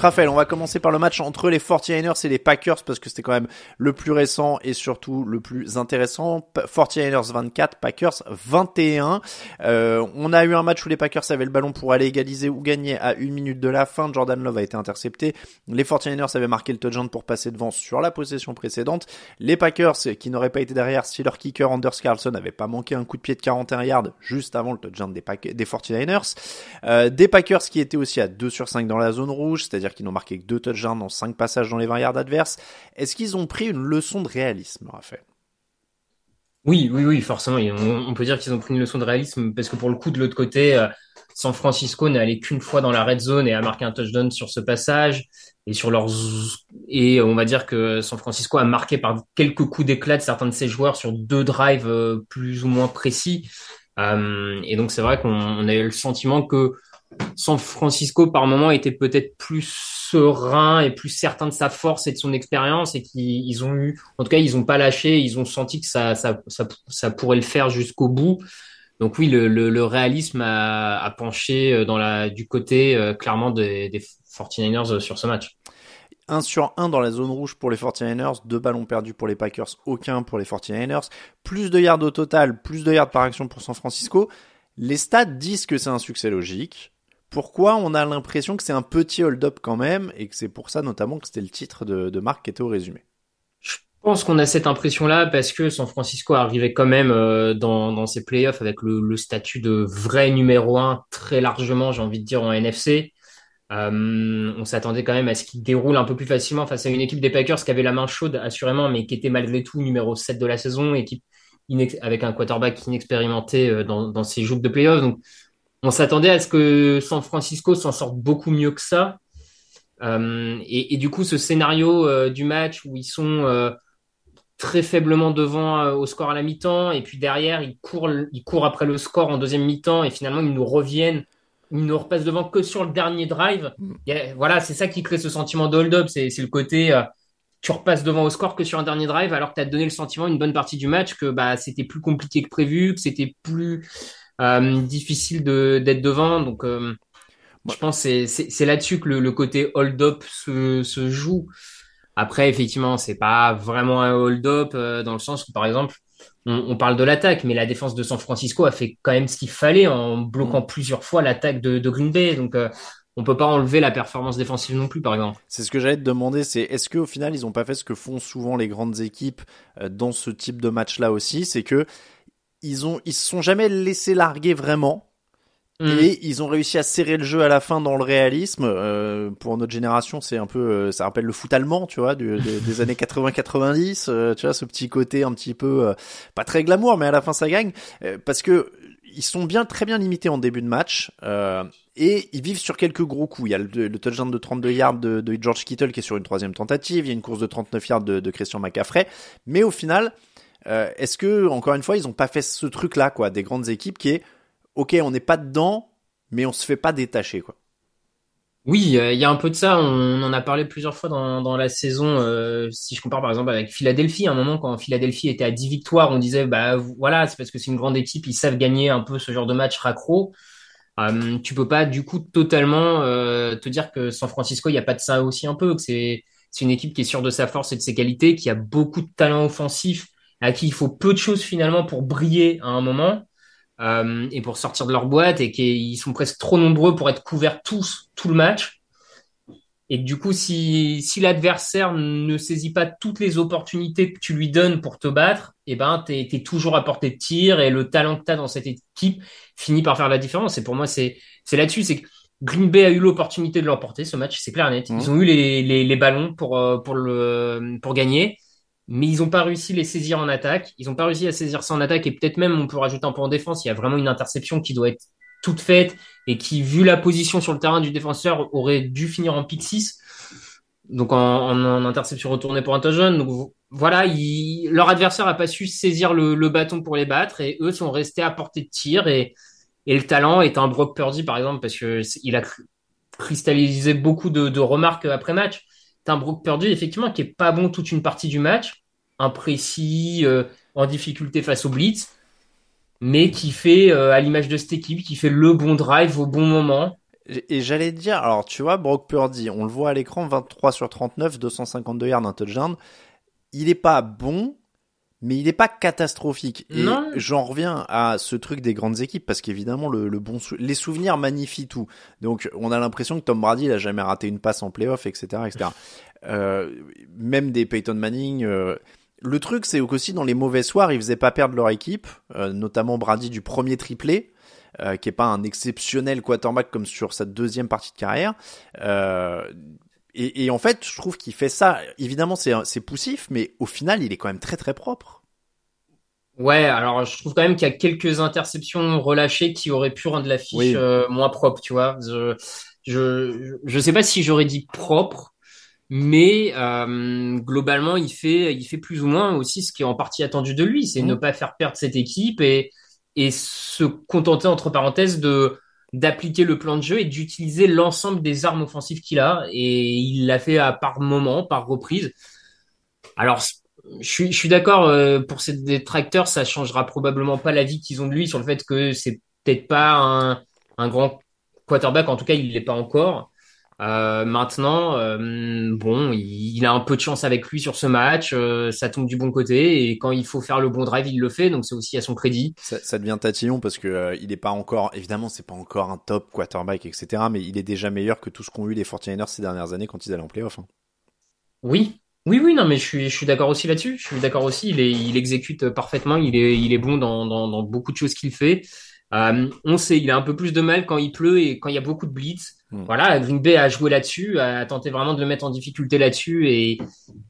Raphaël, on va commencer par le match entre les 49ers et les Packers parce que c'était quand même le plus récent et surtout le plus intéressant. 49ers 24, Packers 21. Euh, on a eu un match où les Packers avaient le ballon pour aller égaliser ou gagner à une minute de la fin. Jordan Love a été intercepté. Les 49ers avaient marqué le touchdown pour passer devant sur la possession précédente. Les Packers qui n'auraient pas été derrière si leur kicker Anders Carlson n'avait pas manqué un coup de pied de 41 yards juste avant le touchdown des, des 49ers. Euh, des Packers qui étaient aussi à 2 sur 5 dans la zone rouge, c'est-à-dire qu'ils n'ont marqué que deux touchdowns dans cinq passages dans les 20 yards adverses. Est-ce qu'ils ont pris une leçon de réalisme, Raphaël? Oui, oui, oui, forcément. On, peut dire qu'ils ont pris une leçon de réalisme parce que pour le coup, de l'autre côté, euh, San Francisco n'est allé qu'une fois dans la red zone et a marqué un touchdown sur ce passage. Et sur leurs et on va dire que San Francisco a marqué par quelques coups d'éclat de certains de ses joueurs sur deux drives euh, plus ou moins précis. Euh, et donc c'est vrai qu'on a eu le sentiment que San Francisco par moment était peut-être plus serein et plus certain de sa force et de son expérience et qu'ils ont eu, en tout cas, ils ont pas lâché, ils ont senti que ça, ça, ça, pourrait le faire jusqu'au bout. Donc oui, le, le, le réalisme a, a, penché euh, dans la, du côté euh, clairement des, des 49ers euh, sur ce match. 1 sur 1 dans la zone rouge pour les 49ers, deux ballons perdus pour les Packers, aucun pour les 49ers, plus de yards au total, plus de yards par action pour San Francisco. Les stats disent que c'est un succès logique pourquoi on a l'impression que c'est un petit hold-up quand même et que c'est pour ça notamment que c'était le titre de, de Marc qui était au résumé Je pense qu'on a cette impression-là parce que San Francisco arrivait quand même euh, dans, dans ses playoffs avec le, statut de vrai numéro un très largement, j'ai envie de dire, en NFC. Euh, on s'attendait quand même à ce qu'il déroule un peu plus facilement face à une équipe des Packers qui avait la main chaude assurément, mais qui était malgré tout numéro 7 de la saison, équipe avec un quarterback inexpérimenté euh, dans, dans ses joutes de playoffs. Donc on s'attendait à ce que San Francisco s'en sorte beaucoup mieux que ça. Euh, et, et, du coup, ce scénario euh, du match où ils sont euh, très faiblement devant au score à la mi-temps, et puis derrière, ils courent, ils courent après le score en deuxième mi-temps, et finalement, ils nous reviennent, ils nous repassent devant que sur le dernier drive. Mm. Voilà, c'est ça qui crée ce sentiment de hold-up, c'est le côté tu repasses devant au score que sur un dernier drive, alors que tu as donné le sentiment une bonne partie du match que bah, c'était plus compliqué que prévu, que c'était plus difficile d'être devant. Donc, euh, je pense que c'est là-dessus que le, le côté hold-up se, se, joue. Après, effectivement, c'est pas vraiment un hold-up euh, dans le sens où, par exemple, on, on parle de l'attaque, mais la défense de San Francisco a fait quand même ce qu'il fallait en bloquant mm. plusieurs fois l'attaque de, de, Green Bay. Donc, euh, on peut pas enlever la performance défensive non plus, par exemple. C'est ce que j'allais te demander, c'est est-ce qu'au final, ils ont pas fait ce que font souvent les grandes équipes dans ce type de match-là aussi, c'est que ils ont ils se sont jamais laissés larguer vraiment. Mm. Et ils ont réussi à serrer le jeu à la fin dans le réalisme. Euh, pour notre génération, c'est un peu, euh, ça rappelle le foot allemand, tu vois, du, des, des années 80-90. Euh, tu vois, ce petit côté un petit peu, euh, pas très glamour, mais à la fin ça gagne, euh, parce que ils sont bien, très bien limités en début de match. et ils vivent sur quelques gros coups. Il y a le, le touchdown de 32 yards de, de, George Kittle qui est sur une troisième tentative. Il y a une course de 39 yards de, de Christian McCaffrey. Mais au final, euh, Est-ce que, encore une fois, ils ont pas fait ce truc-là, quoi, des grandes équipes qui est, ok, on n'est pas dedans, mais on se fait pas détacher, quoi. Oui, il y a un peu de ça. On en a parlé plusieurs fois dans, dans la saison. Euh, si je compare par exemple avec Philadelphie, à un moment quand Philadelphie était à 10 victoires, on disait bah voilà, c'est parce que c'est une grande équipe, ils savent gagner un peu ce genre de match raccro. Euh, tu peux pas du coup totalement euh, te dire que San Francisco, il n'y a pas de ça aussi un peu, c'est c'est une équipe qui est sûre de sa force et de ses qualités, qui a beaucoup de talent offensif, à qui il faut peu de choses finalement pour briller à un moment euh, et pour sortir de leur boîte et qu'ils sont presque trop nombreux pour être couverts tous tout le match. Et du coup, si, si l'adversaire ne saisit pas toutes les opportunités que tu lui donnes pour te battre, eh ben, t'es es toujours à portée de tir et le talent que tu as dans cette équipe finit par faire la différence. Et pour moi, c'est là-dessus, c'est que Green Bay a eu l'opportunité de l'emporter, ce match, c'est clair et net. Ils mmh. ont eu les, les, les ballons pour, euh, pour, le, pour gagner mais ils n'ont pas réussi à les saisir en attaque. Ils n'ont pas réussi à saisir ça en attaque et peut-être même on peut rajouter un peu en défense. Il y a vraiment une interception qui doit être toute faite et qui, vu la position sur le terrain du défenseur, aurait dû finir en pick 6. Donc en, interception retournée pour un. Donc voilà, leur adversaire n'a pas su saisir le, bâton pour les battre et eux sont restés à portée de tir et, le talent est un Brock Purdy par exemple parce que il a cristallisé beaucoup de remarques après match. T'as un Brock Purdy effectivement qui est pas bon toute une partie du match imprécis, euh, en difficulté face au blitz, mais qui fait, euh, à l'image de cette équipe, qui fait le bon drive au bon moment. Et j'allais dire, alors tu vois, Brock Purdy, on le voit à l'écran, 23 sur 39, 252 yards, un touchdown. Il est pas bon, mais il n'est pas catastrophique. Et j'en reviens à ce truc des grandes équipes parce qu'évidemment le, le, bon les souvenirs magnifient tout. Donc on a l'impression que Tom Brady il a jamais raté une passe en playoff, etc., etc. Euh, même des Peyton Manning. Euh, le truc, c'est qu'aussi dans les mauvais soirs, ils faisaient pas perdre leur équipe, euh, notamment Brady du premier triplé, euh, qui est pas un exceptionnel quarterback comme sur sa deuxième partie de carrière. Euh, et, et, en fait, je trouve qu'il fait ça. Évidemment, c'est poussif, mais au final, il est quand même très très propre. Ouais, alors je trouve quand même qu'il y a quelques interceptions relâchées qui auraient pu rendre la fiche moins propre, tu vois. Je, je, je sais pas si j'aurais dit propre, mais euh, globalement, il fait, il fait plus ou moins aussi ce qui est en partie attendu de lui, c'est ne mmh. pas faire perdre cette équipe et, et se contenter entre parenthèses de d'appliquer le plan de jeu et d'utiliser l'ensemble des armes offensives qu'il a et il l'a fait à par moment, par reprise. Alors je suis, je suis d'accord euh, pour ces détracteurs, ça changera probablement pas la vie qu'ils ont de lui sur le fait que c'est peut-être pas un, un grand quarterback, en tout cas il l'est pas encore. Euh, maintenant, euh, bon, il, a un peu de chance avec lui sur ce match, euh, ça tombe du bon côté et quand il faut faire le bon drive, il le fait, donc c'est aussi à son crédit. Ça, ça devient tatillon parce que il est pas encore, évidemment, c'est pas encore un top quarterback, etc. Mais il est déjà meilleur que tout ce qu'ont eu les 49ers ces dernières années quand ils allaient en playoff. Hein. Oui, oui, oui, non, mais je suis, je suis d'accord aussi là-dessus. Je suis d'accord aussi. Il, est, il exécute parfaitement. Il est, il est bon dans, dans, dans beaucoup de choses qu'il fait. On sait, il a un peu plus de mal quand il pleut et quand il y a beaucoup de blitz. Hmm. Voilà, Green Bay a joué là-dessus, a tenté vraiment de le mettre en difficulté là-dessus et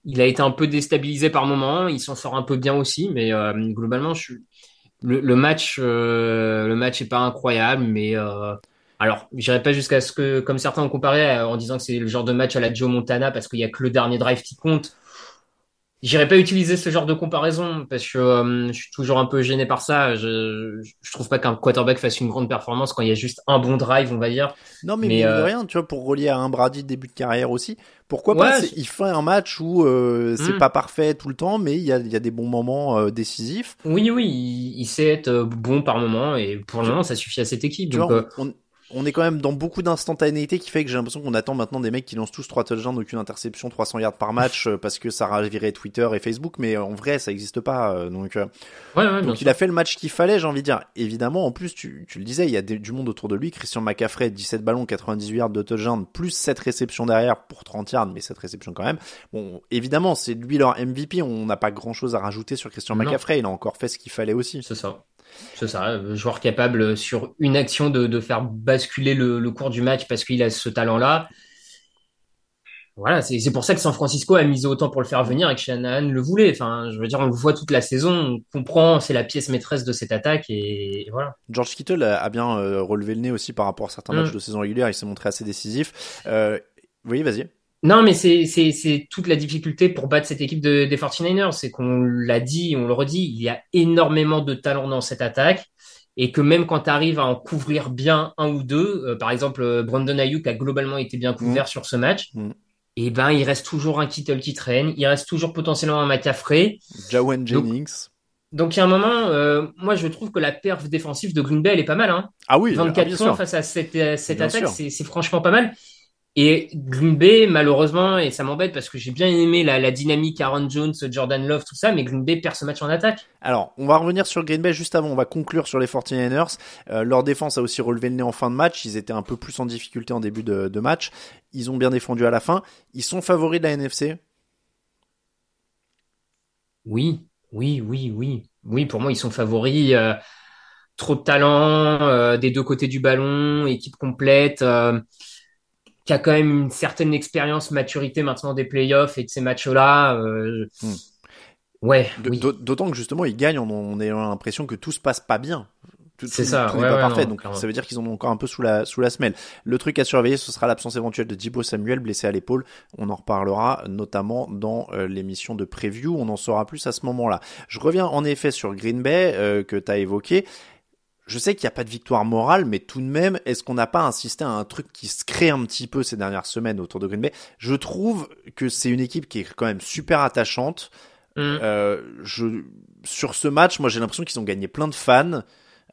il a été un peu déstabilisé par moment. Il s'en sort un peu bien aussi, mais euh, globalement, je le, le, match, euh, le match est pas incroyable, mais euh, alors, j'irai pas jusqu'à ce que, comme certains ont comparé en disant que c'est le genre de match à la Joe Montana parce qu'il y a que le dernier drive qui compte. J'irai pas utiliser ce genre de comparaison parce que euh, je suis toujours un peu gêné par ça. Je, je trouve pas qu'un quarterback fasse une grande performance quand il y a juste un bon drive, on va dire. Non, mais, mais euh... rien, tu vois, pour relier à un Brady de début de carrière aussi. Pourquoi pas Il fait un match où euh, c'est hmm. pas parfait tout le temps, mais il y a, y a des bons moments euh, décisifs. Oui, oui, il, il, sait être bon par moment et pour le moment, ça suffit à cette équipe. Donc, vois, on, on est quand même dans beaucoup d'instantanéité qui fait que j'ai l'impression qu'on attend maintenant des mecs qui lancent tous trois touchdowns, aucune interception, 300 yards par match euh, parce que ça ravirait Twitter et Facebook, mais en vrai ça n'existe pas. Euh, donc, euh, donc il a fait le match qu'il fallait, j'ai envie de dire. Évidemment, en plus tu, tu le disais, il y a du monde autour de lui. Christian McCaffrey, 17 ballons, 98 yards de touchdown, plus 7 réceptions derrière pour 30 yards, mais 7 réceptions quand même. Bon, évidemment, c'est lui leur MVP. On n'a pas grand chose à rajouter sur Christian McCaffrey. Il a encore fait ce qu'il fallait aussi. C'est ça. C'est ça, joueur capable sur une action de, de faire basculer le, le, cours du match parce qu'il a ce talent-là. Voilà, c'est pour ça que San Francisco a misé autant pour le faire venir et que Shanahan le voulait. Enfin, je veux dire, on le voit toute la saison, on comprend, c'est la pièce maîtresse de cette attaque et, voilà. George Kittle a bien euh, relevé le nez aussi par rapport à certains matchs mm. de saison régulière, il s'est montré assez décisif. Euh, oui, vas-y. Non, mais c'est, toute la difficulté pour battre cette équipe de, des 49ers. C'est qu'on l'a dit, on le redit, il y a énormément de talent dans cette attaque. et que même quand tu arrives à en couvrir bien un ou deux, euh, par exemple euh, Brandon Ayuk a globalement été bien couvert mm. sur ce match, mm. et eh ben il reste toujours un Kittle qui traîne, il reste toujours potentiellement un Mattia Frey. Jawan Jennings. Donc, il y a un moment, euh, moi je trouve que la perf défensive de Green Bay elle est pas mal. Hein. Ah oui, 24 points face à cette, cette attaque, c'est franchement pas mal. Et Green Bay, malheureusement, et ça m'embête parce que j'ai bien aimé la, la, dynamique Aaron Jones, Jordan Love, tout ça, mais Green Bay perd ce match en attaque. Alors, on va revenir sur Green Bay juste avant, on va conclure sur les 49ers. Euh, leur défense a aussi relevé le nez en fin de match, ils étaient un peu plus en difficulté en début de, de match. Ils ont bien défendu à la fin. Ils sont favoris de la NFC Oui, oui, oui, oui. Oui, pour moi, ils sont favoris. Euh, trop de talent euh, des deux côtés du ballon, équipe complète. Qui a quand même une certaine expérience, maturité maintenant des playoffs et de ces matchs-là. Euh, hmm. Ouais. D'autant que justement, ils gagnent, on, a l'impression que tout se passe pas bien. C'est ça, tout ouais, pas parfait, donc ça veut dire qu'ils en ont encore un peu sous la sous la semelle. Le truc à surveiller, ce sera l'absence éventuelle de Dibo Samuel blessé à l'épaule. On en reparlera notamment dans euh, l'émission de preview. On en saura plus à ce moment-là. Je reviens en effet sur Green Bay euh, que tu as évoqué. Je sais qu'il n'y a pas de victoire morale, mais tout de même, est-ce qu'on n'a pas insisté à un truc qui se crée un petit peu ces dernières semaines autour de Green Bay? Je trouve que c'est une équipe qui est quand même super attachante. Mm. Euh, je, sur ce match, moi j'ai l'impression qu'ils ont gagné plein de fans.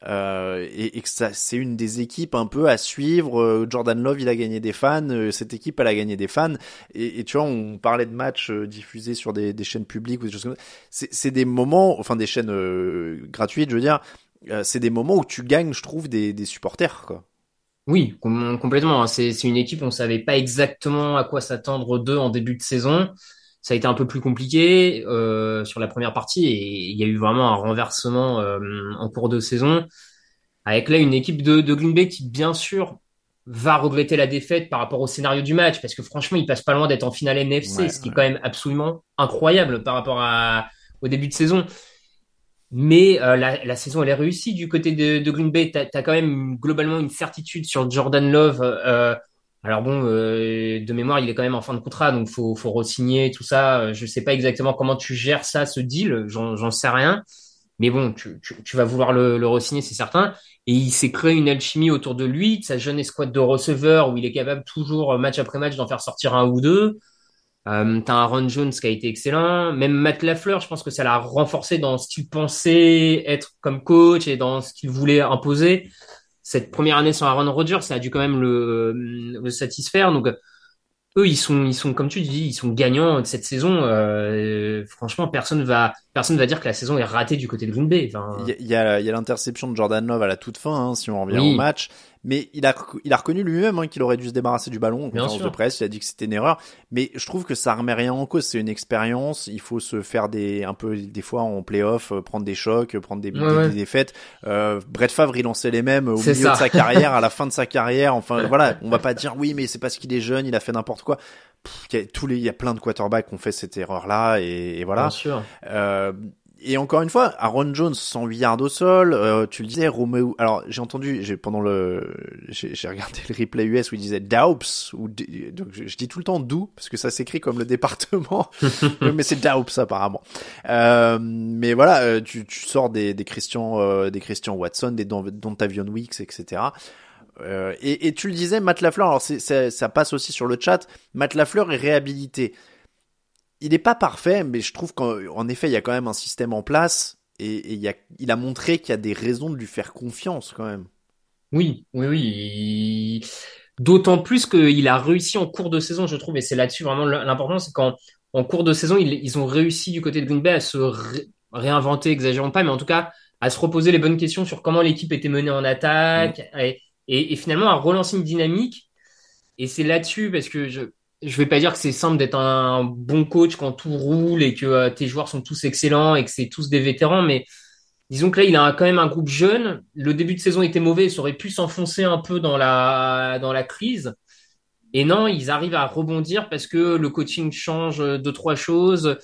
Euh, et, que ça, c'est une des équipes un peu à suivre. Euh, Jordan Love, il a gagné des fans. Euh, cette équipe, elle a gagné des fans. Et, et tu vois, on parlait de matchs euh, diffusés sur des, des, chaînes publiques ou des choses comme ça. C'est, c'est des moments, enfin des chaînes gratuites, je veux dire, euh, c'est des moments où tu gagnes, je trouve, des, des supporters, quoi. Oui, complètement. Hein. C'est, une équipe, on savait pas exactement à quoi s'attendre d'eux en début de saison. Ça a été un peu plus compliqué euh, sur la première partie et il y a eu vraiment un renversement euh, en cours de saison. Avec là une équipe de, de Green Bay qui, bien sûr, va regretter la défaite par rapport au scénario du match parce que franchement, il passe pas loin d'être en finale NFC, ce qui est quand même absolument incroyable par rapport à, au début de saison. Mais euh, la, la, saison, elle est réussie du côté de, de Green Bay. Tu as, quand même globalement une certitude sur Jordan Love. Euh, alors bon, euh, de mémoire, il est quand même en fin de contrat, donc faut, faut re-signer, tout ça. Je sais pas exactement comment tu gères ça, ce deal. J'en sais rien. Mais bon, tu, tu, tu vas vouloir le, le re-signer, c'est certain. Et il s'est créé une alchimie autour de lui, de sa jeune escouade de receveurs, où il est capable toujours, match après match, d'en faire sortir un ou deux. Euh, t'as un Ron Jones qui a été excellent. Même Matt Lafleur, je pense que ça l'a renforcé dans ce qu'il pensait être comme coach et dans ce qu'il voulait imposer. Cette première année sans Aaron Rodgers, ça a dû quand même le, le satisfaire. Donc, eux, ils sont, ils sont, comme tu dis, ils sont gagnants de cette saison. Euh, franchement, personne va, personne va dire que la saison est ratée du côté de Green Bay. Il y a, y a l'interception de Jordan Love à la toute fin, hein, si on revient au match mais il a, il a reconnu lui-même hein, qu'il aurait dû se débarrasser du ballon en conférence de presse. Il a dit que c'était une erreur. Mais je trouve que ça remet rien en cause. C'est une expérience. Il faut se faire des, un peu, des fois en playoff, euh, prendre des chocs, euh, prendre des, des, défaites. Euh, Brett Favre, il lançait les mêmes au milieu de sa carrière, à la fin de sa carrière. Enfin, voilà. On va pas dire oui, mais c'est parce qu'il est jeune, il a fait n'importe quoi. Il y a tous les, il y a plein de quarterbacks qui ont fait cette erreur-là et, et voilà. Bien sûr. Euh, et encore une fois, Aaron Jones 108 yards au sol, euh, tu le disais, Romeo. Alors j'ai entendu, j'ai pendant le, j'ai regardé le replay US où il disait Daups ou donc je, dis tout le temps d'où parce que ça s'écrit comme le département, mais c'est Daups apparemment. Euh, mais voilà, euh, tu, tu sors des, des Christian, euh, des Christian Watson, des Dontavion Weeks, etc. Euh, et, et, tu le disais, Matt Lafleur, alors ça passe aussi sur le chat, Matt Lafleur est réhabilité il n'est pas parfait, mais je trouve qu'en effet, il y a quand même un système en place et, il, a, il a montré qu'il y a des raisons de lui faire confiance quand même. Oui, oui, oui. D'autant plus qu'il a réussi en cours de saison, je trouve, et c'est là-dessus vraiment l'important, c'est qu'en en cours de saison, ils, ont réussi du côté de Green Bay à se réinventer, exagérons pas, mais en tout cas à se reposer les bonnes questions sur comment l'équipe était menée en attaque mm. et, et, finalement à relancer une dynamique. Et c'est là-dessus, parce que je, je vais pas dire que c'est simple d'être un bon coach quand tout roule et que euh, tes joueurs sont tous excellents et que c'est tous des vétérans, mais disons que là, il a quand même un groupe jeune. Le début de saison était mauvais, ça aurait pu s'enfoncer un peu dans la, dans la crise. Et non, ils arrivent à rebondir parce que le coaching change deux, trois choses.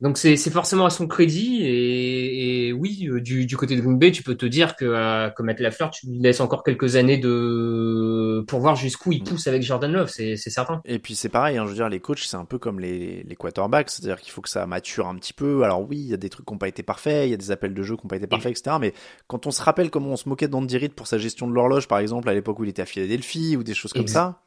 Donc c'est forcément à son crédit et, et oui euh, du, du, côté de Green Bay tu peux te dire que euh, comme Matt Lafleur tu lui laisses encore quelques années de pour voir jusqu'où il pousse avec Jordan Love c'est certain. Et puis c'est pareil hein, je veux dire les coachs c'est un peu comme les, les quarterbacks c'est-à-dire qu'il faut que ça mature un petit peu. Alors oui il y a des trucs qui n'ont pas été parfaits il y a des appels de jeu qui n'ont pas été parfaits etc. Mais quand on se rappelle comment on se moquait d'Andy Reid pour sa gestion de l'horloge par exemple à l'époque où il était à Philadelphie ou des choses comme ça.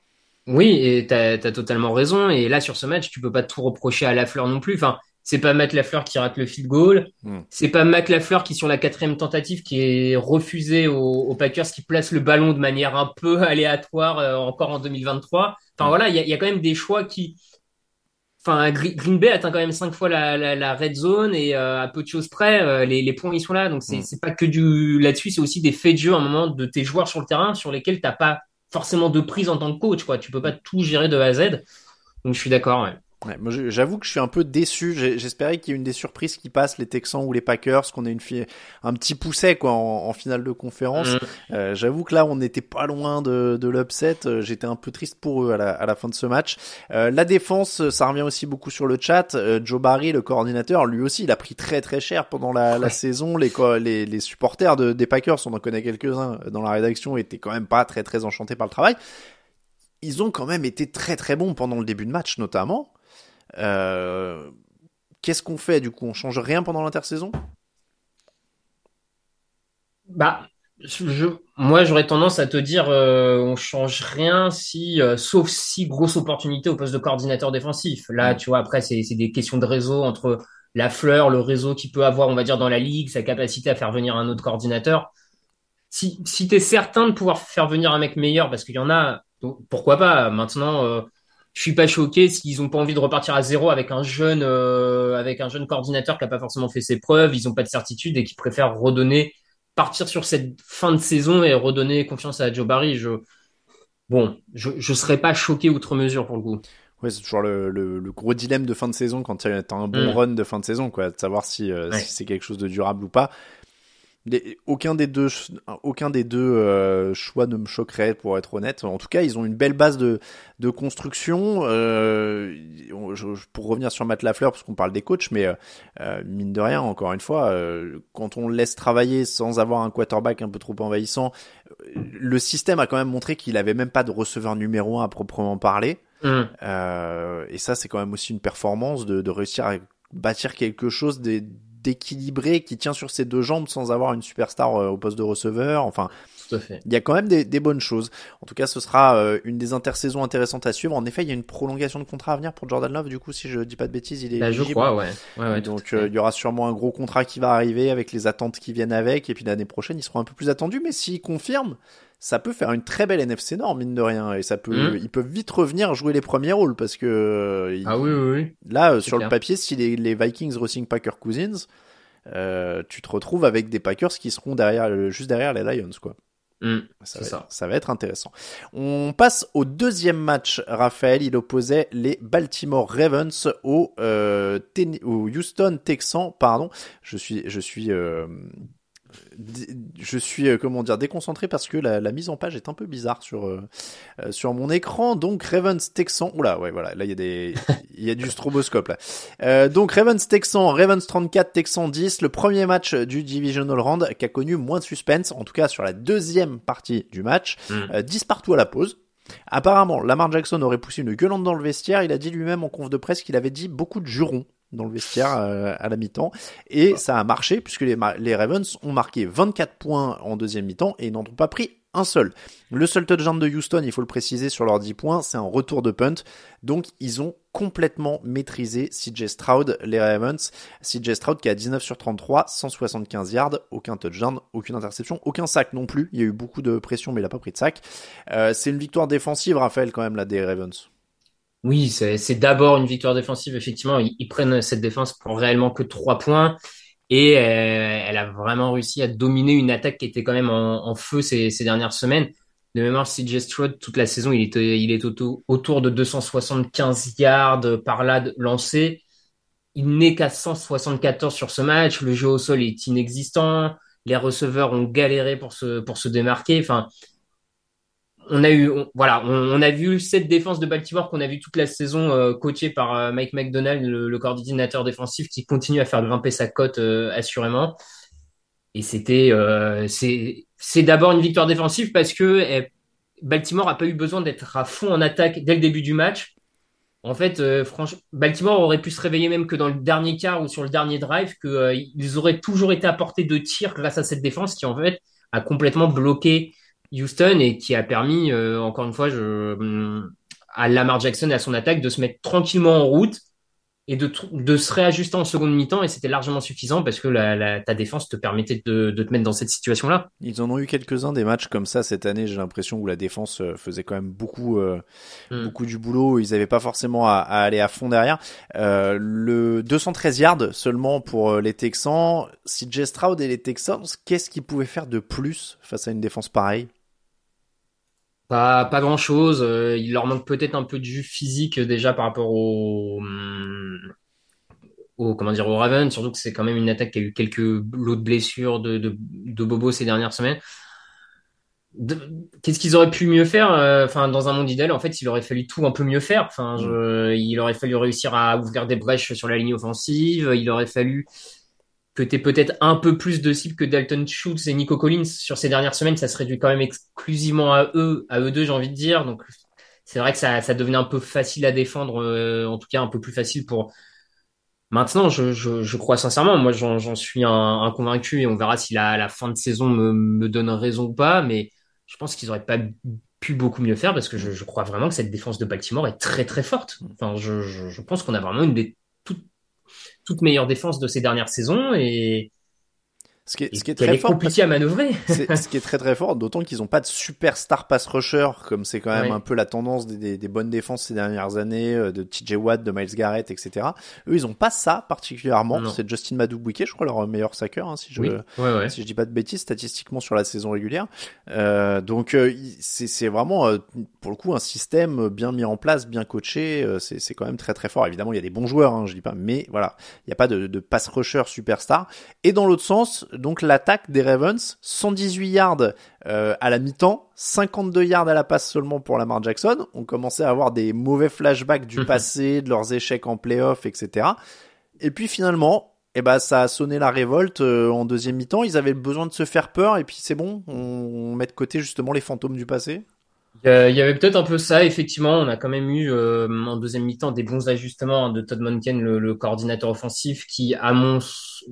Oui et t'as as totalement raison. Et là sur ce match tu peux pas tout reprocher à Lafleur non plus. Enfin c'est pas Matt Lafleur qui rate le field goal. Hmm. C'est pas Matt Lafleur qui, sur la quatrième tentative, qui est refusé aux, Packers, qui place le ballon de manière un peu aléatoire euh, encore en 2023. Enfin hmm. voilà, il y a, quand même des choix qui. Enfin, Green Bay atteint quand même cinq fois la, red zone et euh, à peu de choses près, euh, les, points ils sont là. Donc c'est hmm. pas que du là-dessus, c'est aussi des faits de jeu à un moment de tes joueurs sur le terrain sur lesquels t'as pas forcément de prise en tant que coach. Quoi, tu peux pas tout gérer de A à Z. Donc je suis d'accord. Ouais. Ouais, moi j'avoue que je suis un peu déçu. J'espérais qu'il y ait une des surprises qui passe, les Texans ou les Packers, qu'on ait une un petit pousset quoi en, finale de conférence. Mm. Euh, j'avoue que là on n'était pas loin de, de l'upset. Euh, j'étais un peu triste pour eux à la, à la fin de ce match. Euh, la défense, ça revient aussi beaucoup sur le chat. Euh, Joe Barry, le coordinateur, lui aussi, il a pris très très cher pendant la, la saison. Les, les, les supporters de, des Packers, on en connaît quelques-uns dans la rédaction, étaient quand même pas très très enchantés par le travail. Ils ont quand même été très très bons pendant le début de match notamment. Euh, qu'est-ce qu'on fait du coup? On change rien pendant l'intersaison? Bah, je, moi j'aurais tendance à te dire euh, on change rien si, euh, sauf si grosse opportunité au poste de coordinateur défensif. Là, mm. tu vois, après c'est des questions de réseau entre la fleur, le réseau qu'il peut avoir, on va dire dans la ligue, sa capacité à faire venir un autre coordinateur. Si, si tu es certain de pouvoir faire venir un mec meilleur, parce qu'il y en a, pourquoi pas? Maintenant, je suis pas choqué s'ils ont pas envie de repartir à zéro avec un jeune euh, avec un jeune coordinateur qui a pas forcément fait ses preuves, ils ont pas de certitude et qui préfèrent redonner partir sur cette fin de saison et redonner confiance à Joe Barry. Je bon, je je serais pas choqué outre mesure pour le coup. Ouais, c'est toujours le, le, gros dilemme de fin de saison quand tu as un bon mm. run de fin de saison, quoi, de savoir si, euh, si c'est quelque chose de durable ou pas aucun des deux, aucun des deux euh, choix ne me choquerait pour être honnête. En tout cas, ils ont une belle base de, de construction. Euh, pour revenir sur Matt Lafleur, parce qu'on parle des coachs, mais euh, mine de rien, encore une fois, quand on le laisse travailler sans avoir un quarterback un peu trop envahissant, le système a quand même montré qu'il avait même pas de receveur numéro un à proprement parler. Mmh. et ça, c'est quand même aussi une performance de, de réussir à bâtir quelque chose des équilibré, qui tient sur ses deux jambes sans avoir une superstar euh, au poste de receveur. Enfin, il y a quand même des, bonnes choses. En tout cas, ce sera euh, une des intersaisons intéressantes à suivre. En effet, il y a une prolongation de contrat à venir pour Jordan Love. Du coup, si je dis pas de bêtises, il est. Bah, je crois, ouais. ouais, Donc, euh, il y aura sûrement un gros contrat qui va arriver avec les attentes qui viennent avec. Et puis l'année prochaine, ils seront un peu plus attendus. Mais s'ils confirment, ça peut faire une très belle NFC Nord, mine de rien. Et ça peut, mmh. ils peuvent vite revenir jouer les premiers rôles parce que. ah oui, oui, oui. Là, euh, sur le papier, si les, les Vikings re Packer Cousins, euh, tu te retrouves avec des Packers qui seront derrière, juste derrière les Lions, quoi. Mmh, ça, va, ça. va, être intéressant. On passe au deuxième match, Raphaël. Il opposait les Baltimore Ravens au, euh, au Houston Texans. Pardon, je suis, je suis euh, je suis euh, comment dire déconcentré parce que la, mise en page est un peu bizarre sur euh, euh, sur mon écran. Donc Ravens Texan, oula ouais voilà là il y a des il y a du stroboscope là. donc Ravens Texan, Ravens 34, Texan 10, le premier match du divisional round qui a connu moins de suspense, en tout cas sur la deuxième partie du match, 10 hmm. partout à la pause. Apparemment, Lamar Jackson aurait poussé une gueulante dans le vestiaire. Il a dit lui-même en conf de presse qu'il avait dit beaucoup de jurons dans le vestiaire euh, à la mi-temps. Et ça a marché puisque les, les, Ravens ont marqué 24 points en deuxième mi-temps et n'en ont pas pris un seul. Le seul touchdown de Houston, il faut le préciser sur leurs 10 points, c'est un retour de punt. Donc ils ont complètement maîtrisé CJ Stroud, les Ravens. CJ Stroud qui a 19 sur 33, 175 yards, aucun touchdown, aucune interception, aucun sac non plus. Il y a eu beaucoup de pression mais il n'a pas pris de sac. Euh, c'est une victoire défensive, Raphaël, quand même, là, des Ravens. Oui, c'est d'abord une victoire défensive. Effectivement, ils, prennent cette défense pour réellement que trois points. Et euh, elle a vraiment réussi à dominer une attaque qui était quand même en, feu ces, dernières semaines. De mémoire, CJ Stroud, toute la saison, il est, il est autour de 275 yards par là lancé. Il n'est qu'à 174 sur ce match. Le jeu au sol est inexistant. Les receveurs ont galéré pour se, pour se démarquer. Enfin, on a eu, voilà, on, a vu cette défense de Baltimore qu'on a vu toute la saison euh, coachée par euh, Mike McDonald, le, coordinateur défensif, qui continue à faire grimper sa cote euh, assurément. Et c'était, c'est, d'abord une victoire défensive parce que eh, Baltimore a pas eu besoin d'être à fond en attaque dès le début du match. En fait, franchement, Baltimore aurait pu se réveiller même que dans le dernier quart ou sur le dernier drive, qu'ils auraient toujours été à portée de tir grâce à cette défense qui en fait a complètement bloqué Houston et qui a permis, euh, encore une fois, je, à Lamar Jackson et à son attaque de se mettre tranquillement en route et de, de se réajuster en seconde mi-temps et c'était largement suffisant parce que la, ta défense te permettait de, de te mettre dans cette situation-là. Ils en ont eu quelques-uns des matchs comme ça cette année, j'ai l'impression où la défense euh, faisait quand même beaucoup euh, hmm. beaucoup du boulot, ils n'avaient pas forcément à, à, aller à fond derrière. Euh, le 213 yards seulement pour les Texans, si Jay Stroud et les Texans, qu'est-ce qu'ils pouvaient faire de plus face à une défense pareille? Pas, pas grand chose. Euh, il leur manque peut-être un peu de jus physique déjà par rapport au, hum, au comment dire, au Raven. Surtout que c'est quand même une attaque qui a eu quelques lots de blessures de, de, de Bobo ces dernières semaines. Qu'est-ce qu'ils auraient pu mieux faire euh, Enfin, dans un monde idéal, en fait, il aurait fallu tout un peu mieux faire. Enfin, je, il aurait fallu réussir à ouvrir des brèches sur la ligne offensive. Il aurait fallu que tu peut-être un peu plus de cibles que Dalton Schultz et Nico Collins sur ces dernières semaines, ça se réduit quand même exclusivement à eux, à eux deux, j'ai envie de dire. Donc, c'est vrai que ça, ça devenait un peu facile à défendre, euh, en tout cas un peu plus facile pour. Maintenant, je, je, je crois sincèrement, moi j'en suis un, convaincu et on verra si la, fin de saison me, donne raison ou pas, mais je pense qu'ils auraient pas pu beaucoup mieux faire parce que je, je, crois vraiment que cette défense de Baltimore est très très forte. Enfin, je, je pense qu'on a vraiment une des toutes toute meilleure défense de ces dernières saisons et ce qui est, ce qui est très fort. compliqué à manœuvrer. ce qui est très très fort, d'autant qu'ils n'ont pas de superstar pass rusher, comme c'est quand même un peu la tendance des, des, bonnes défenses ces dernières années, euh, de TJ Watt, de Miles Garrett, etc. Eux, ils ont pas ça particulièrement. C'est Justin Madubuike, je crois, leur meilleur sacker, hein, si je si je dis pas de bêtises, statistiquement sur la saison régulière. Euh, donc euh, c'est vraiment euh, pour le coup un système bien mis en place, bien coaché. c'est quand même très très fort. Évidemment, il y a des bons joueurs, hein, je dis pas, mais voilà, il n'y a pas de, de pass rusher superstar. Et dans l'autre sens donc l'attaque des Ravens, 118 yards euh, à la mi-temps, 52 yards à la passe seulement pour Lamar Jackson. On commençait à avoir des mauvais flashbacks du passé, de leurs échecs en playoff, etc. Et puis finalement, eh ben ça a sonné la révolte euh, en deuxième mi-temps. Ils avaient besoin de se faire peur et puis c'est bon, on met de côté justement les fantômes du passé. Il y avait peut-être un peu ça, effectivement. On a quand même eu euh, en deuxième mi-temps des bons ajustements de Todd Monken, le, coordinateur offensif, qui, à mon,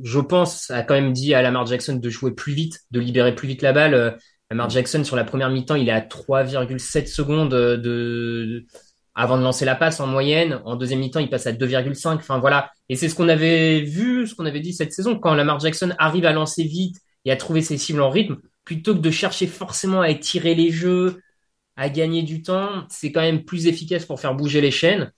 je pense, a quand même dit à Lamar Jackson de jouer plus vite, de libérer plus vite la balle. Euh, Lamar Jackson sur la première mi-temps, il est à 3,7 secondes de avant de lancer la passe en moyenne. En deuxième mi-temps, il passe à 2,5. Enfin voilà. Et c'est ce qu'on avait vu, ce qu'on avait dit cette saison, quand Lamar Jackson arrive à lancer vite et à trouver ses cibles en rythme, plutôt que de chercher forcément à étirer les jeux à gagner du temps, c'est quand même plus efficace pour faire bouger les chaînes.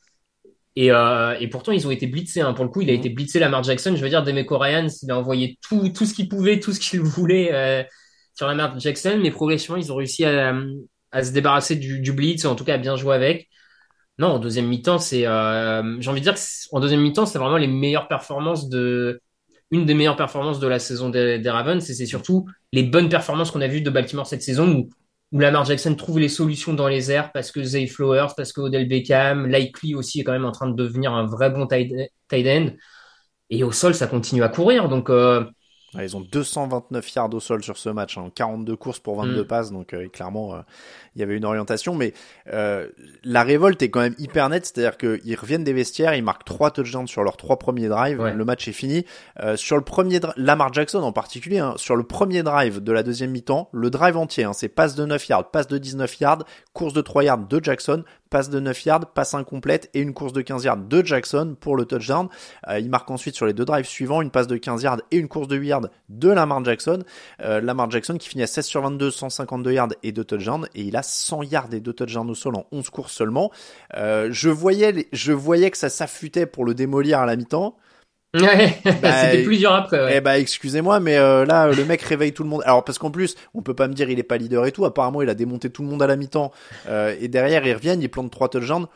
Et, euh, et pourtant, ils ont été blitzés. Hein. Pour le coup, il a mhm. été blitzé Lamar Jackson. Je veux dire, Demeco Ryan, il a envoyé tout, tout ce qu'il pouvait, tout ce qu'il voulait euh, sur Lamar Jackson. Mais progressivement, ils ont réussi à, à se débarrasser du, du blitz, ou en tout cas à bien jouer avec. Non, en deuxième mi-temps, c'est, euh, j'ai envie de dire que en deuxième mi-temps, c'est vraiment les meilleures performances de, une des meilleures performances de la saison des, des Ravens. Et c'est surtout les bonnes performances qu'on a vues de Baltimore cette saison où où Lamar Jackson trouve les solutions dans les airs parce que Zay Flowers, parce que Odell Beckham, Likely aussi est quand même en train de devenir un vrai bon tight end. Et au sol, ça continue à courir. Donc, euh, ils ont 229 yards au sol sur ce match, hein, 42 courses pour 22 mm. passes, donc euh, clairement euh, il y avait une orientation. Mais euh, la révolte est quand même hyper nette, c'est-à-dire qu'ils reviennent des vestiaires, ils marquent trois touchdowns sur leurs trois premiers drives, le match est fini. sur le premier, Lamar Jackson en particulier, hein, sur le premier drive de la deuxième mi-temps, le drive entier, hein, c'est passe de 9 yards, passe de 19 yards, course de 3 yards de Jackson, passe de 9 yards, passe incomplète et une course de 15 yards de Jackson pour le touchdown. Euh, il marque ensuite sur les deux drives suivants une passe de 15 yards et une course de 8 yards de Lamar Jackson. Euh, Lamar Jackson qui finit à 16 sur 22, 152 yards et 2 touchdowns et il a 100 yards et 2 touchdowns au sol en 11 courses seulement. Euh, je voyais je voyais que ça s'affûtait pour le démolir à la mi-temps. Ouais, bah, c'était plus dur après. Ouais. Eh bah excusez-moi, mais euh, là le mec réveille tout le monde. Alors parce qu'en plus, on peut pas me dire il est pas leader et tout. Apparemment, il a démonté tout le monde à la mi-temps euh, et derrière ils reviennent, ils plantent trois touchdowns.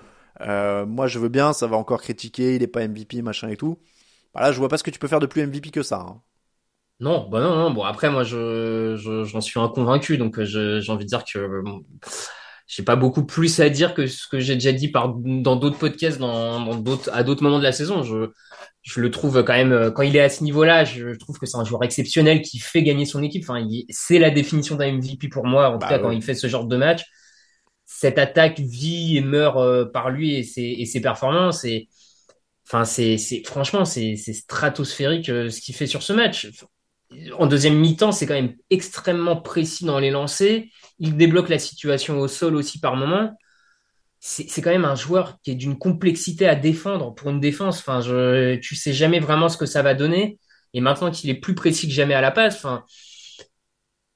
Euh, moi je veux bien, ça va encore critiquer, il est pas MVP machin et tout. Voilà, bah, je vois pas ce que tu peux faire de plus MVP que ça. Hein. Non, bah non, non. Bon après moi je j'en je, suis inconvaincu, donc j'ai envie de dire que j'ai pas beaucoup plus à dire que ce que j'ai déjà dit par, dans d'autres podcasts, dans, dans d'autres, à d'autres moments de la saison. Je, je le trouve quand même, quand il est à ce niveau-là, je trouve que c'est un joueur exceptionnel qui fait gagner son équipe. Enfin, c'est la définition d'un MVP pour moi, en tout bah cas, quand il fait ce genre de match. Cette attaque vit et meurt euh, par lui et ses, et ses performances. Et, enfin, c'est, c'est, franchement, c'est, c'est stratosphérique euh, ce qu'il fait sur ce match. En deuxième mi-temps, c'est quand même extrêmement précis dans les lancers il débloque la situation au sol aussi par moment. C'est quand même un joueur qui est d'une complexité à défendre pour une défense. Enfin, je, tu sais jamais vraiment ce que ça va donner. Et maintenant qu'il est plus précis que jamais à la passe, enfin,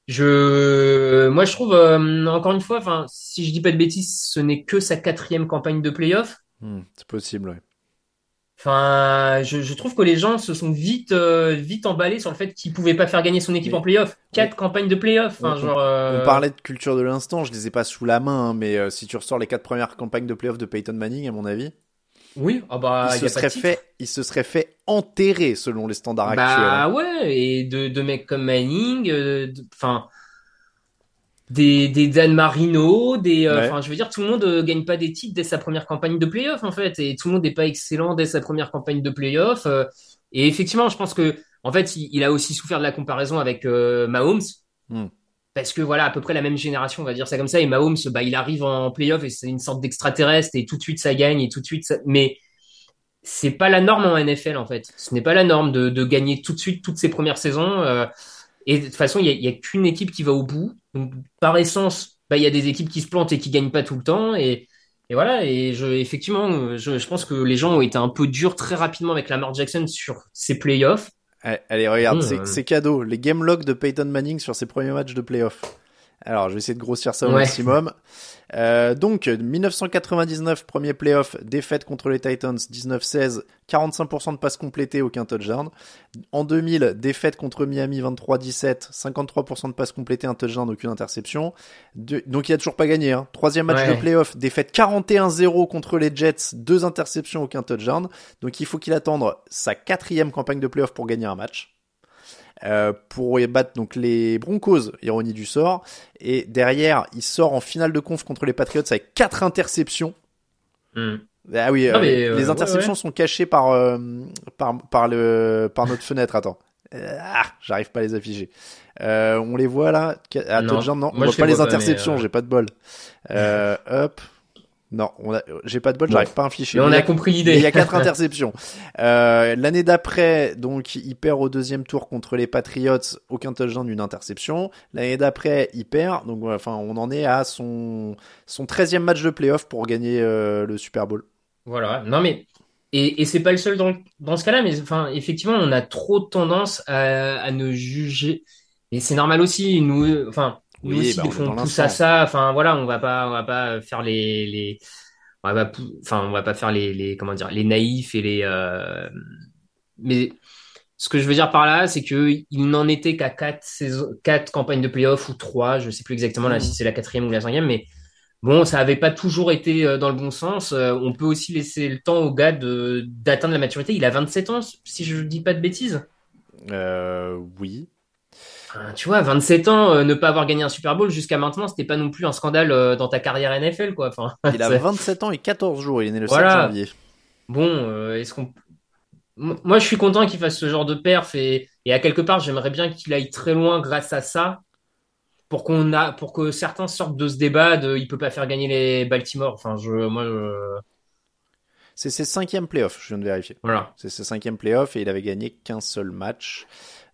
je, moi je trouve euh, encore une fois, enfin, si je dis pas de bêtises, ce n'est que sa quatrième campagne de playoff. Hmm, c'est possible, ouais. Enfin, je, trouve que les gens se sont vite, euh, vite emballés sur le fait qu'il pouvait pas faire gagner son équipe en playoff. Quatre campagnes de playoff. Enfin, on, euh, on, parlait de culture de l'instant, je les ai pas sous la main, hein, mais euh, si tu ressors les quatre premières campagnes de playoff de Peyton Manning, à mon avis. Oui, ah bah, il, se serait fait, il se serait fait enterrer selon les standards bah, actuels. Ah ouais, et de, de mecs comme Manning, enfin des, des Dan Marino, des, euh, enfin, je veux dire, tout le monde euh, gagne pas des titres dès sa première campagne de playoff, en fait, et tout le monde n'est pas excellent dès sa première campagne de playoff. Euh, et effectivement, je pense que, en fait, il, a aussi souffert de la comparaison avec Mahomes. Hmm. Parce que voilà, à peu près la même génération, on va dire ça comme ça. Et Mahomes, bah, il arrive en playoff et c'est une sorte d'extraterrestre et tout de suite ça gagne et tout de suite ça... Mais c'est pas la norme en NFL en fait. Ce n'est pas la norme de, de, gagner tout de suite toutes ses premières saisons. Et de toute façon, il y a, a qu'une équipe qui va au bout. Donc, par essence, bah, il y a des équipes qui se plantent et qui gagnent pas tout le temps. Et, et voilà. Et je, effectivement, je, je, pense que les gens ont été un peu durs très rapidement avec Lamar Jackson sur ses playoffs. Allez, regarde, euh, c'est cadeau. Les game logs de Peyton Manning sur ses premiers matchs de playoffs. Alors, je vais essayer de grossir ça au maximum. Euh, donc, 1999, premier playoff, défaite contre les Titans, 19-16, 45% de passes complétées, aucun touchdown. En 2000, défaite contre Miami, 23-17, 53% de passes complétées, un touchdown, aucune interception. donc, il a toujours pas gagné. Hein. Troisième match de playoff, défaite 41-0 contre les Jets, deux interceptions, aucun touchdown. Donc, il faut qu'il attende sa quatrième campagne de playoff pour gagner un match. Euh, pour battre donc les Broncos, ironie du sort. Et derrière, il sort en finale de conf contre les Patriots avec quatre interceptions. Hmm. Ah oui, euh, les euh, interceptions sont cachées par, par, par, le, par notre fenêtre. Attends. ah, j'arrive pas à les afficher. on les voit là. À non, non, on voit pas les interceptions, j'ai pas de bol. hop. Non, j'ai pas de bol, j'arrive pas à afficher. Mais on a, compris l'idée. Il y a quatre interceptions. Euh, L'année d'après, donc, il perd au deuxième tour contre les Patriots, aucun touchdown, une interception. L'année d'après, il perd. Donc, enfin, on en est à son son treizième match de playoff pour gagner euh, le Super Bowl. Voilà. Non mais et, et c'est pas le seul dans, dans ce cas-là, mais enfin, effectivement, on a trop tendance à, à ne juger. Et c'est normal aussi. Nous, enfin, nous aussi, bah, on, pousse à ça. Enfin, voilà, on va pas, on va pas faire les, les, on va pas, enfin, on va pas faire les, les, comment dire, les naïfs et les, euh... mais ce que je veux dire par là, c'est que il n'en était qu'à quatre saisons, quatre campagnes de playoff ou trois, je sais plus exactement là si mmh. c'est la quatrième ou la cinquième, mais bon, ça avait pas toujours été euh, dans le bon sens. Euh, on peut aussi laisser le temps au gars de d'atteindre la maturité. Il a 27 ans, si je dis pas de bêtises. Euh, oui tu vois, 27 ans, euh, ne pas avoir gagné un Super Bowl jusqu'à maintenant, c'était pas non plus un scandale euh, dans ta carrière NFL, quoi. Enfin, il a 27 ans et 14 jours, il est né le 7 janvier. Bon, euh, est-ce qu'on. Moi, je suis content qu'il fasse ce genre de perf et, et à quelque part, j'aimerais bien qu'il aille très loin grâce à ça pour qu'on a pour que certains sortent de ce débat de il peut pas faire gagner les Baltimore. Enfin, je, moi, C'est ses cinquièmes playoffs, je viens de vérifier. Voilà. C'est ses cinquièmes playoffs et il avait gagné qu'un seul match.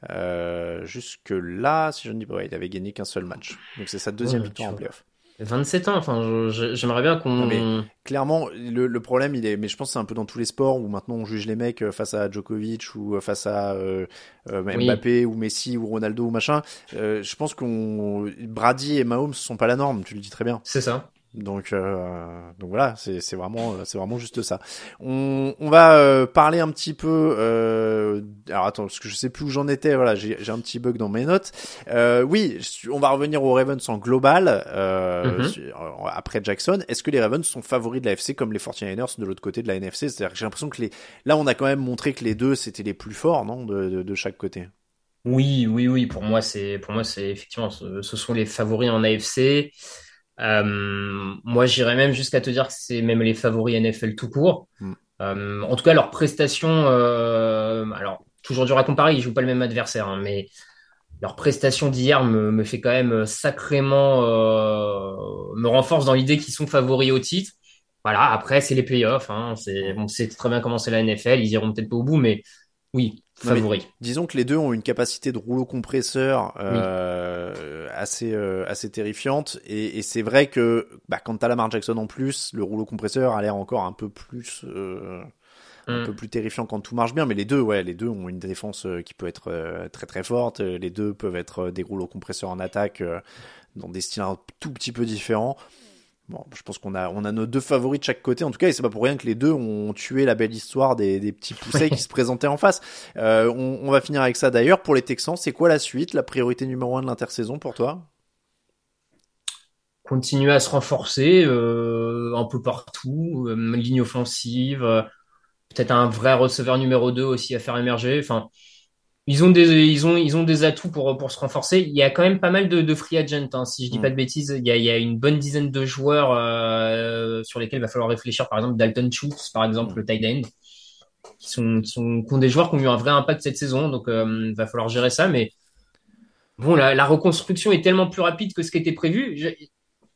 Euh, jusque là, si je ne dis pas, il avait gagné qu'un seul match. Donc c'est sa deuxième victoire en playoff. 27 ans, enfin, j'aimerais bien qu'on. Clairement, le, problème, il est, mais je pense que c'est un peu dans tous les sports où maintenant on juge les mecs euh, face à Djokovic ou euh, face à Mbappé ou Messi ou Ronaldo ou machin. je pense qu'on Brady et Mahomes sont pas la norme, tu le dis très bien. C'est ça. Donc, euh, donc voilà, c'est vraiment, c'est vraiment juste ça. On, on va euh, parler un petit peu. Euh, alors attends, parce que je sais plus où j'en étais. Voilà, j'ai un petit bug dans mes notes. Euh, oui, on va revenir aux Ravens en global euh, mhm. après Jackson. Est-ce que les Ravens sont favoris de la FC comme les 49ers de l'autre côté de la NFC C'est-à-dire que j'ai l'impression que les, là, on a quand même montré que les deux c'était les plus forts, non, de, de, de chaque côté. Oui, oui, oui. Pour moi, c'est, pour moi, c'est effectivement, ce, ce sont les favoris en AFC. Euh, moi, j'irais même jusqu'à te dire que c'est même les favoris NFL tout court. Mm. Euh, en tout cas, leur prestation, euh, alors toujours dur à comparer, ils jouent pas le même adversaire, hein, mais leur prestation d'hier me, me, fait quand même sacrément euh, me renforce dans l'idée qu'ils sont favoris au titre. Voilà, après c'est les playoffs, hein, c'est on sait très bien comment c'est la NFL, ils iront peut-être pas au bout, mais oui, favori. disons que les deux ont une capacité de rouleau compresseur euh, oui. assez euh, assez terrifiante et, et c'est vrai que bah, quand t'as Lamar Jackson en plus, le rouleau compresseur a l'air encore un peu plus euh, un Mm. peu plus terrifiant quand tout marche bien, mais les deux, ouais, les deux ont une défense euh, qui peut être euh, très très forte. Les deux peuvent être euh, des rouleaux compresseurs en attaque dans des styles un tout petit peu différents. Bon, je pense qu'on a on a nos deux favoris de chaque côté en tout cas, et c'est pas pour rien que les deux ont tué la belle histoire des, des petits poussets qui se présentaient en face. Euh, on, on va finir avec ça d'ailleurs. Pour les Texans, c'est quoi la suite, la priorité numéro un de l'intersaison pour toi? Continuer à se renforcer euh, un peu partout, euh, ligne offensive, euh, peut-être un vrai receveur numéro 2 aussi à faire émerger. Enfin, ils ont des ils ont ils ont des atouts pour pour se renforcer. Il y a quand même pas mal de, de free agents, hein, si je dis Mm. pas de bêtises. Il y a il y a une bonne dizaine de joueurs euh, sur lesquels il va falloir réfléchir. Par exemple, Dalton Schultz, par exemple, Mm. le tight end, qui sont qui sont qui ont des joueurs qui ont eu un vrai impact cette saison. Donc, euh, il va falloir gérer ça. Mais bon, la, la reconstruction est tellement plus rapide que ce qui était prévu.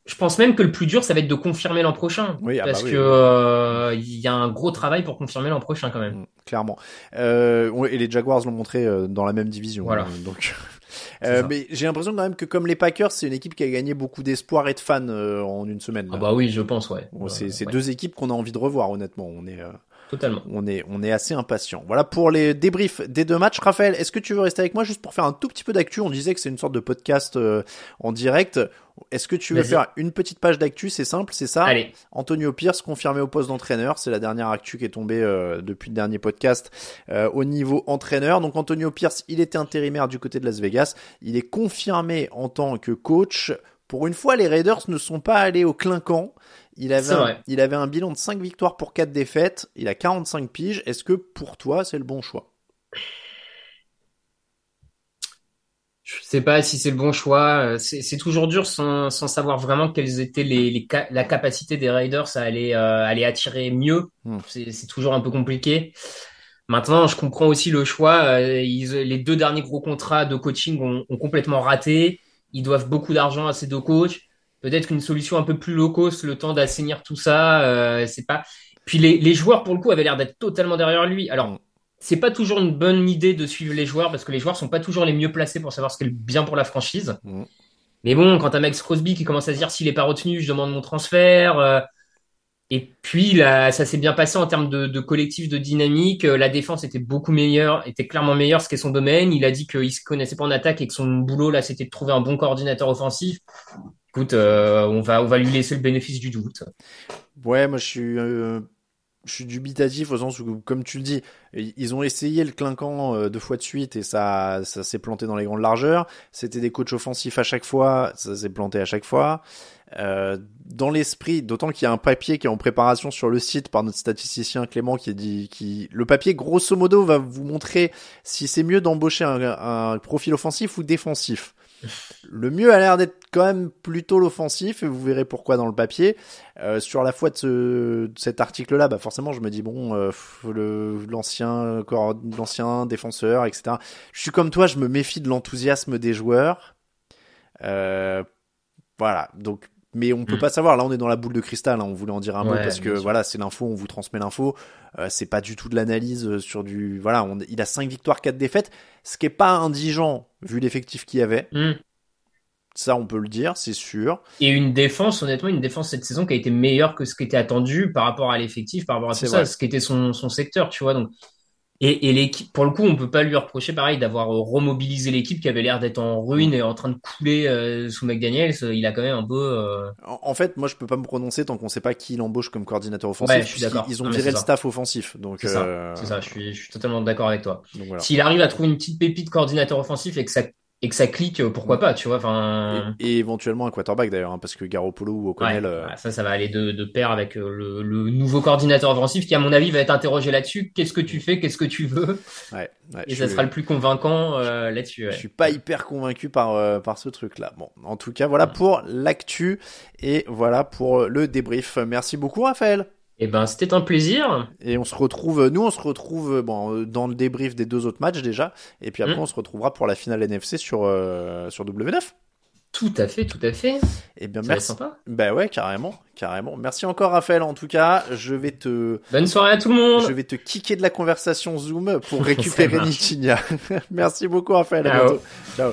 Je, pense même que le plus dur, ça va être de confirmer l'an prochain. Oui, ah bah parce oui, que euh, il y a un gros travail pour confirmer l'an prochain quand même. Mm, Clairement. Euh, et les Jaguars l'ont montré euh, dans la même division. Voilà. hein, donc. Euh, mais j'ai l'impression quand même que comme les Packers, c'est une équipe qui a gagné beaucoup d'espoir et de fans euh, en une semaine. Ah bah oui, je pense, ouais. C'est ouais, deux équipes qu'on a envie de revoir, honnêtement. On est, euh, Totalement. on est, on est assez impatient. Voilà pour les débriefs des deux matchs. Raphaël, est-ce que tu veux rester avec moi juste pour faire un tout petit peu d'actu? On disait que c'est une sorte de podcast euh, en direct. Est-ce que tu veux faire une petite page d'actu C'est simple, c'est ça Allez, Antonio Pierce confirmé au poste d'entraîneur, c'est la dernière actu qui est tombée euh, depuis le dernier podcast euh, au niveau entraîneur. Donc Antonio Pierce, il était intérimaire du côté de Las Vegas, il est confirmé en tant que coach. Pour une fois, les Raiders ne sont pas allés au clinquant. Il avait, un, il avait un bilan de 5 victoires pour 4 défaites. Il a 45 piges. Est-ce que pour toi, c'est le bon choix? Je sais pas si c'est le bon choix. Euh, C'est toujours dur sans, sans savoir vraiment quelles étaient les, les la capacité des Raiders à aller, euh, aller attirer mieux. Hmm. C'est c'est toujours un peu compliqué. Maintenant, je comprends aussi le choix. Euh, ils- les deux derniers gros contrats de coaching ont, ont complètement raté. Ils doivent beaucoup d'argent à ces deux coachs. Peut-être qu'une solution un peu plus low cost, le temps d'assainir tout ça, euh, c'est pas. Puis les, les joueurs, pour le coup, avaient l'air d'être totalement derrière lui. Alors, Mm. C'est pas toujours une bonne idée de suivre les joueurs parce que les joueurs sont pas toujours les mieux placés pour savoir ce qui est bien pour la franchise. Mm. Mais bon, quand t'as Max Crosby qui commence à se dire s'il est pas retenu, je demande mon transfert. euh, et puis là, ça s'est bien passé en termes de, de collectif, de dynamique. Euh, La défense était beaucoup meilleure, était clairement meilleure, ce qui est son domaine. Il a dit qu'il se connaissait pas en attaque et que son boulot là, c'était de trouver un bon coordinateur offensif. Écoute, euh, on va on va lui laisser le bénéfice du doute. Ouais, moi je suis, euh, je suis dubitatif au sens où, comme tu le dis, ils ont essayé le clinquant euh, deux fois de suite et ça, ça s'est planté dans les grandes largeurs. C'était des coachs offensifs à chaque fois, ça s'est planté à chaque fois. Euh, dans l'esprit, d'autant qu'il y a un papier qui est en préparation sur le site par notre statisticien Clément qui dit, qui, le papier grosso modo va vous montrer si c'est mieux d'embaucher un, un profil offensif ou défensif. Le mieux a l'air d'être quand même plutôt l'offensif et vous verrez pourquoi dans le papier. Euh, sur la foi de, ce, cet article-là, bah forcément, je me dis bon, euh, l'ancien l'ancien défenseur, etc. Je suis comme toi, je me méfie de l'enthousiasme des joueurs. Euh, voilà, donc. Mais on peut Mm. pas savoir. Là, on est dans la boule de cristal. hein, on voulait en dire un mot parce que voilà, c'est l'info. On vous transmet l'info. Euh, c'est pas du tout de l'analyse euh, sur du. Voilà, on, il a 5 victoires, 4 défaites, ce qui est pas indigent vu l'effectif qu'il y avait. Hmm. Ça, on peut le dire, c'est sûr. Et une défense, honnêtement, une défense cette saison qui a été meilleure que ce qui était attendu par rapport à l'effectif, par rapport à tout ça, vrai. ce qui était son, son secteur, tu vois. Donc, et, et l'équipe, pour le coup, on peut pas lui reprocher pareil d'avoir euh, remobilisé l'équipe qui avait l'air d'être en ruine et en train de couler euh, sous McDaniels. Il a quand même un peu. euh, En, en fait, moi, je peux pas me prononcer tant qu'on sait pas qui l'embauche comme coordinateur offensif. Ouais, je suis d'accord. Ils ont Non, viré le ça. staff offensif, donc. C'est ça, euh, c'est ça. Je suis, je suis totalement d'accord avec toi. donc voilà. S'il arrive à trouver une petite pépite coordinateur offensif et que ça et que ça clique, euh, pourquoi pas, tu vois. Enfin, Et, et éventuellement un quarterback d'ailleurs, hein, parce que Garoppolo ou O'Connell. ouais, euh, ça, ça va aller de, de pair avec euh, le, le nouveau coordinateur offensif qui, à mon avis, va être interrogé là-dessus. Qu'est-ce que tu fais? Qu'est-ce que tu veux? Ouais, ouais, Et ça suis- sera le plus convaincant euh, là-dessus. Je suis pas hyper convaincu par euh, par ce truc-là. Bon, en tout cas, voilà pour l'actu et voilà pour le débrief. Merci beaucoup, Raphaël. Eh ben, c'était un plaisir. Et on se retrouve, nous, on se retrouve bon euh, dans le débrief des deux autres matchs déjà, et puis après Mm. on se retrouvera pour la finale NFC sur euh, sur W9. Tout à fait, tout à fait. Et bien Ça merci. sympa. Bah ouais, carrément, carrément. Merci encore, Raphaël. En tout cas, je vais te Bonne soirée à tout le monde. je vais te kicker de la conversation Zoom pour récupérer. Nitinia. merci beaucoup, Raphaël. À Ciao. bientôt. Ciao.